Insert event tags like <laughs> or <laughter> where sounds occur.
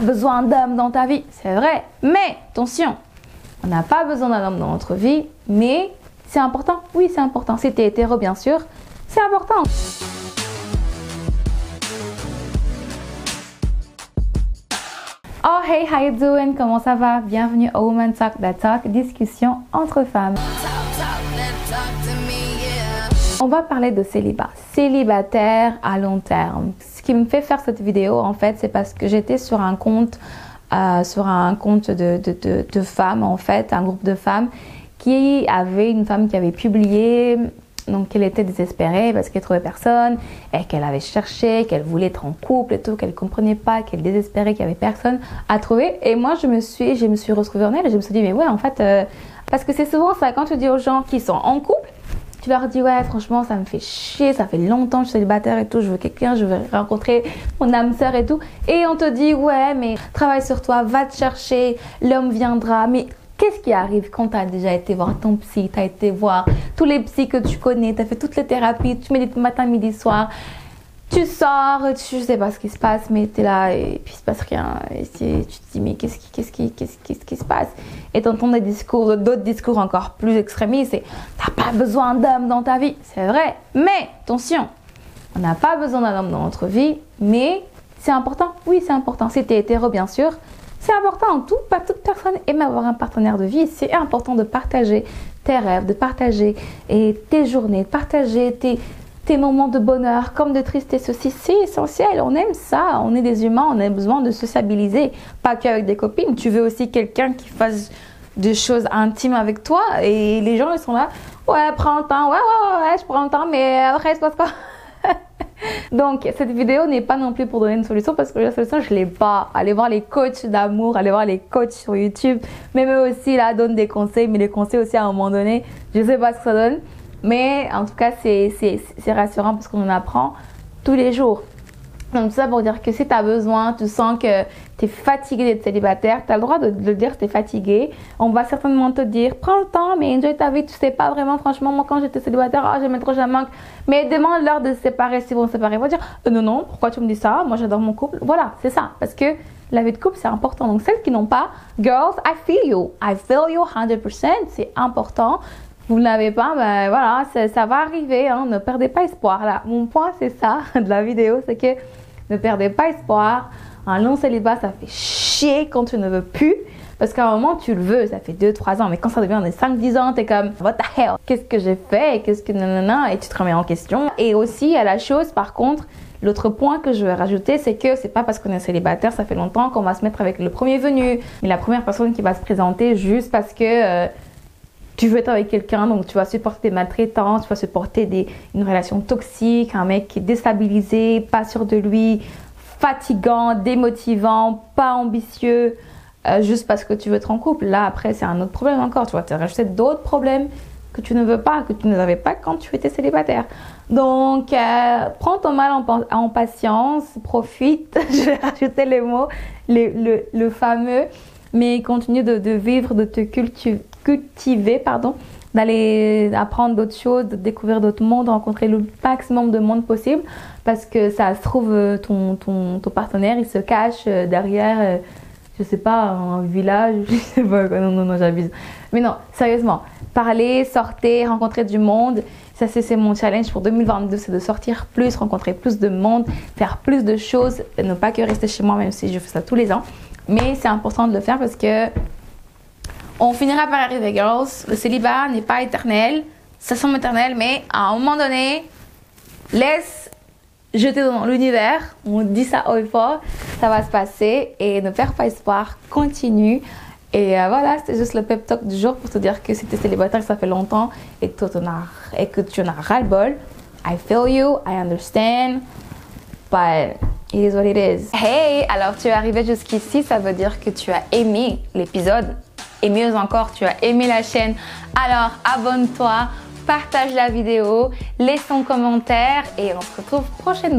pas besoin d'homme dans ta vie. C'est vrai. Mais attention, on n'a pas besoin d'un homme dans notre vie, mais c'est important. Oui, c'est important. Si tu es hétéro, bien sûr, c'est important. Oh hey, how you doing? Comment ça va? Bienvenue au Woman Talk That Talk, discussion entre femmes. On va parler de célibat, célibataire à long terme. Ce qui me fait faire cette vidéo, en fait, c'est parce que j'étais sur un compte, euh, sur un compte de, de, de, femmes, en fait, un groupe de femmes qui avait une femme qui avait publié donc qu'elle était désespérée parce qu'elle trouvait personne et qu'elle avait cherché, qu'elle voulait être en couple et tout, qu'elle comprenait pas, qu'elle désespérait qu'il y avait personne à trouver. Et moi je me suis, je me suis retrouvée en elle et je me suis dit mais ouais en fait euh, parce que c'est souvent ça quand tu dis aux gens qui sont en couple tu leur dis ouais franchement ça me fait chier, ça fait longtemps que je suis célibataire et tout, je veux quelqu'un, je veux rencontrer mon âme sœur et tout. Et on te dit ouais mais travaille sur toi, va te chercher, l'homme viendra. Mais qu'est-ce qui arrive quand tu as déjà été voir ton psy, tu as été voir tous les psys que tu connais, tu as fait toutes les thérapies, tu médites matin, midi, soir. Tu sors, tu, sais pas ce qui se passe, mais tu es là et puis il se passe rien. Et tu te dis, mais qu'est-ce qui, qui, qui, se passe? Et tu entends des discours, d'autres discours encore plus extrémistes. Pas besoin d'homme dans ta vie. C'est vrai. Mais, attention, on n'a pas besoin d'un homme dans notre vie, mais c'est important. Oui, c'est important. Si tu es hétéro, bien sûr, c'est important. Tout, pas toute personne aime avoir un partenaire de vie. C'est important de partager tes rêves, de partager et tes journées, de partager tes, tes moments de bonheur comme de tristesse aussi, c'est essentiel. On aime ça. On est des humains, on a besoin de sociabiliser. Pas qu'avec des copines. Tu veux aussi quelqu'un qui fasse des choses intimes avec toi. Et les gens, ils sont là. Ouais, prends le temps. Ouais, ouais, ouais, je prends le temps. Mais après, se passe quoi <laughs> Donc, cette vidéo n'est pas non plus pour donner une solution parce que la solution, je l'ai pas. Allez voir les coachs d'amour, allez voir les coachs sur YouTube. Même eux aussi, là, donnent des conseils. Mais les conseils aussi, à un moment donné, je sais pas ce que ça donne. Mais en tout cas, c'est rassurant parce qu'on en apprend tous les jours. Donc, tout ça pour dire que si tu as besoin, tu sens que tu es fatigué d'être célibataire, tu as le droit de, le dire tu es fatigué. On va certainement te dire prends le temps, mais enjoy ta vie. Tu sais pas vraiment, franchement, moi quand j'étais célibataire, oh, j'aimais trop, j'aime manque. Mais demande-leur de se séparer s'ils vont se séparer. Ils vont dire euh, non, non, pourquoi tu me dis ça? Moi j'adore mon couple. Voilà, c'est ça. Parce que la vie de couple, c'est important. Donc, celles qui n'ont pas, girls, I feel you. I feel you 100%. C'est important vous n'avez pas, ben voilà, ça va arriver, hein, ne perdez pas espoir. Là, mon point, c'est ça <laughs> de la vidéo, c'est que ne perdez pas espoir. Un long célibat, ça fait chier quand tu ne veux plus. Parce qu'à un moment, tu le veux, ça fait 2-3 ans, mais quand ça devient des 5-10 ans, t'es comme, what the hell? Qu'est-ce que j'ai fait? Qu'est-ce que nanana? Et tu te remets en question. Et aussi, à la chose, par contre, L'autre point que je veux rajouter, c'est que c'est pas parce qu'on est célibataire, ça fait longtemps qu'on va se mettre avec le premier venu, mais la première personne qui va se présenter juste parce que euh, tu veux être avec quelqu'un, donc tu vas supporter des maltraitances, tu vas supporter des, une relation toxique, un mec qui est déstabilisé, pas sûr de lui, fatigant, démotivant, pas ambitieux, euh, juste parce que tu veux être en couple. Là, après, c'est un autre problème encore. Tu vas te rajouter d'autres problèmes que tu ne veux pas, que tu n'avais pas quand tu étais célibataire. Donc, euh, prends ton mal en, patience, profite, <laughs> je vais rajouter les mots, le, fameux, mais continue de vivre, de te cultiver cultiver, pardon, d'aller apprendre d'autres choses, de découvrir d'autres mondes, rencontrer le maximum de monde possible, parce que ça se trouve, euh, ton, ton, ton partenaire, il se cache euh, derrière, euh, je sais pas, un village, <laughs> je sais pas, non, non, non, j'abuse. Mais non, sérieusement, parler, sortir, rencontrer du monde, ça c'est mon challenge pour 2022, c'est de sortir plus, rencontrer plus de monde, faire plus de choses, ne pas que rester chez moi, même si je fais ça tous les ans. Mais c'est important de le faire parce que on finira par arriver, girls. Le célibat n'est pas éternel. Ça semble éternel, mais à un moment donné, laisse jeter dans l'univers. On dit ça haut et fort. Ça va se passer et ne perds pas espoir. Continue. Et euh, voilà, c'était juste le pep talk du jour pour te dire que si tu es célibataire, ça fait longtemps et que, et que tu en as ras-le-bol. I feel you, I understand, but it is what it is. Hey, alors tu es arrivé jusqu'ici, ça veut dire que tu as aimé l'épisode et mieux encore, tu as aimé la chaîne, alors abonne-toi, partage la vidéo, laisse ton commentaire et on se retrouve prochainement.